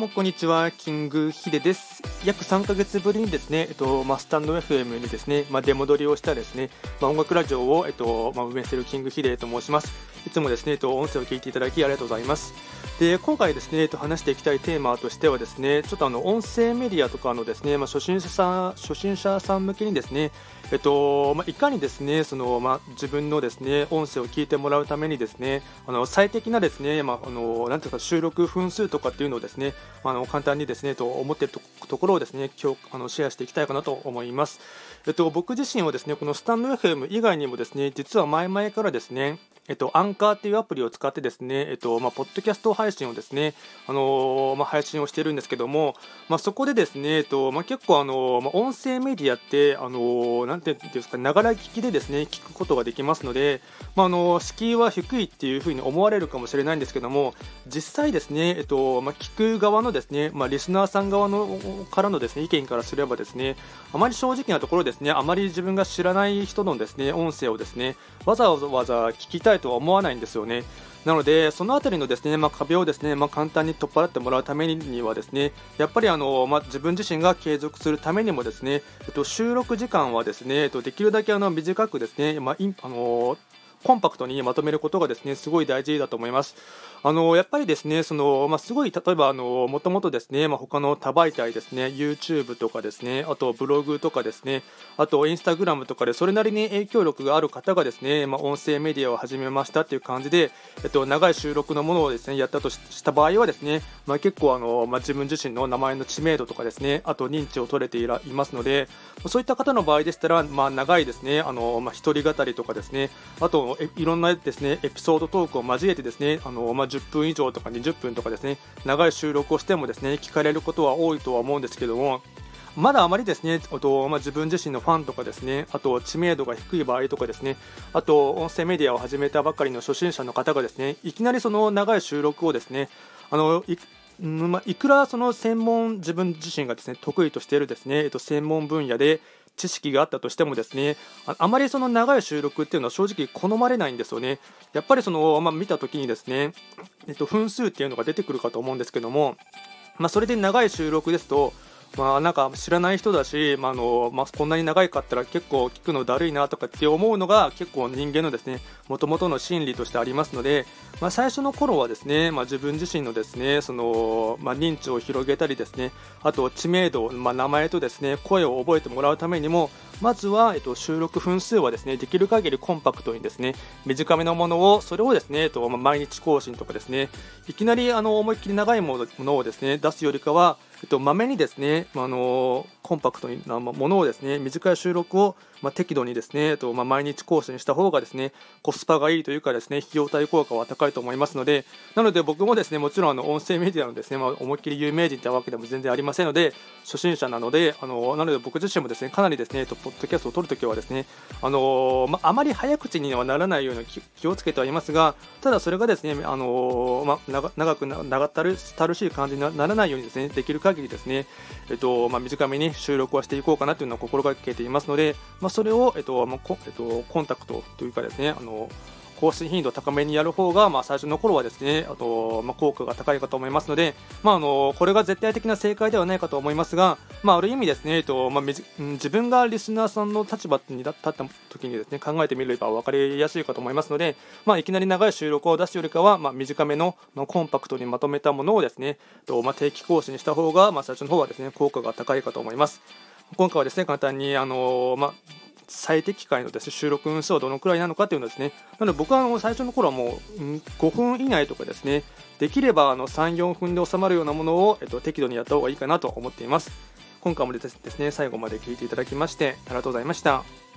もこんにちは、キングヒデです。約3ヶ月ぶりにですね、えっとまあ、スタンド FM にですね、まあ、出戻りをしたですね、まあ、音楽ラジオを、えっとまあ、運営しているキングヒデと申します。いつもですね、えっと、音声を聞いていただきありがとうございます。で今回ですね、えっと、話していきたいテーマとしてはですね、ちょっとあの音声メディアとかのですね、まあ、初心者さん初心者さん向けにですね、えっとまあ、いかにですねその、まあ、自分のですね音声を聞いてもらうためにですねあの最適なですね、まあ、あのなんていうか収録分数とかっていうのをですねあの簡単にですねと思っているところをですね今日あのシェアしていきたいかなと思います。えっと、僕自身はですねこのスタンド FM 以外にもですね実は前々からですねえっと、アンカーっていうアプリを使ってですね、えっとまあ、ポッドキャスト配信をですね、あのー、まあ、配信をしているんですけども、まあ、そこでですね、えっとまあ、結構、あのー、まあ、音声メディアって、あのー、なんていうんですか、ながら聞きでですね、聞くことができますので、まあ、あの敷居は低いっていうふうに思われるかもしれないんですけども、実際ですね、えっとまあ、聞く側のですね、まあ、リスナーさん側のからのですね、意見からすればですね、あまり正直なところですね、あまり自分が知らない人のですね、音声をですね、わざわざ聞きたいとは思わないんですよね。なので、そのあたりのですね、まあ、壁をですね、まあ、簡単に取っ払ってもらうためにはですね、やっぱりあの、まあ、自分自身が継続するためにもですね、えっと、収録時間はですね、えっと、できるだけあの短くですね、まあ、あのコンパクトにまとめることがですねすごい大事だと思います。あのやっぱりですねその、まあ、すごい例えばあのもともとですね、まあ、他の多媒体ですね YouTube とかですねあとブログとかですねあとインスタグラムとかでそれなりに影響力がある方がですね、まあ、音声メディアを始めましたっていう感じで、えっと、長い収録のものをですねやったとした場合はですね、まあ、結構あの、まあ、自分自身の名前の知名度とかですねあと認知を取れていらいますのでそういった方の場合でしたら、まあ、長いですねあの、まあ、一人語りとかですねあといろんなですねエピソードトークを交えてですねあの、まあ、10分以上とか20分とかですね長い収録をしてもですね聞かれることは多いとは思うんですけどもまだあまりですね、とまあ、自分自身のファンとかですね、あと知名度が低い場合とかですね、あと音声メディアを始めたばかりの初心者の方がですね、いきなりその長い収録をですね、あのいまあ、いくらその専門自分自身がですね得意としているですね、えっと、専門分野で知識があったとしてもですねあまりその長い収録っていうのは正直好まれないんですよね。やっぱりその、まあ、見た時にですね、えっと、分数っていうのが出てくるかと思うんですけども、まあ、それで長い収録ですとまあなんか知らない人だし、まあのまあ、こんなに長いかったら結構聞くのだるいなとかって思うのが結構人間のですね元々の心理としてありますので、まあ、最初の頃はですね、まあ、自分自身のですねその、まあ、認知を広げたりですねあと知名度、まあ、名前とですね声を覚えてもらうためにもまずは、えっと、収録分数はですねできる限りコンパクトにですね短めのものをそれをですね、えっとまあ、毎日更新とかですねいきなりあの思いっきり長いものをですね出すよりかはえっと、まめにですね、あのコンパクトなものをですね短い収録を、まあ、適度にですね、えっとまあ、毎日更新した方がですねコスパがいいというかですね費用対効果は高いと思いますのでなので僕もですねもちろんあの音声メディアのですね、まあ、思いっきり有名人というわけでも全然ありませんので初心者なのであのなので僕自身もですねかなりですね、と、ポッドキャストを撮るときはですねあのまあまり早口にはならないように気をつけてはいますがただそれがですねあのまあ、長く長ったるたるしい感じにならないようにですねできる限りですねえっとまあ、短めに収録はしていこうかなというのを心がけていますので、まあ、それを、えっとまあこえっと、コンタクトというかですねあの更新頻度高めにやる方が、まあ、最初の頃はですねあと、まあ、効果が高いかと思いますので、まあ、あのこれが絶対的な正解ではないかと思いますが、まあ、ある意味ですね、えっとまあ、自分がリスナーさんの立場に立った時にですね考えてみれば分かりやすいかと思いますので、まあ、いきなり長い収録を出すよりかは、まあ、短めの、まあ、コンパクトにまとめたものをですね、とまあ、定期更新した方が、まあ、最初の方はですね効果が高いかと思います。今回はですね簡単にあの、まあ最適解のです、ね、収録運数はどのくらいなのかというのですね、なので僕はあの最初の頃はもう、5分以内とかですね、できればあの3、4分で収まるようなものを、えっと、適度にやった方がいいかなと思っています。今回もですね、最後まで聴いていただきまして、ありがとうございました。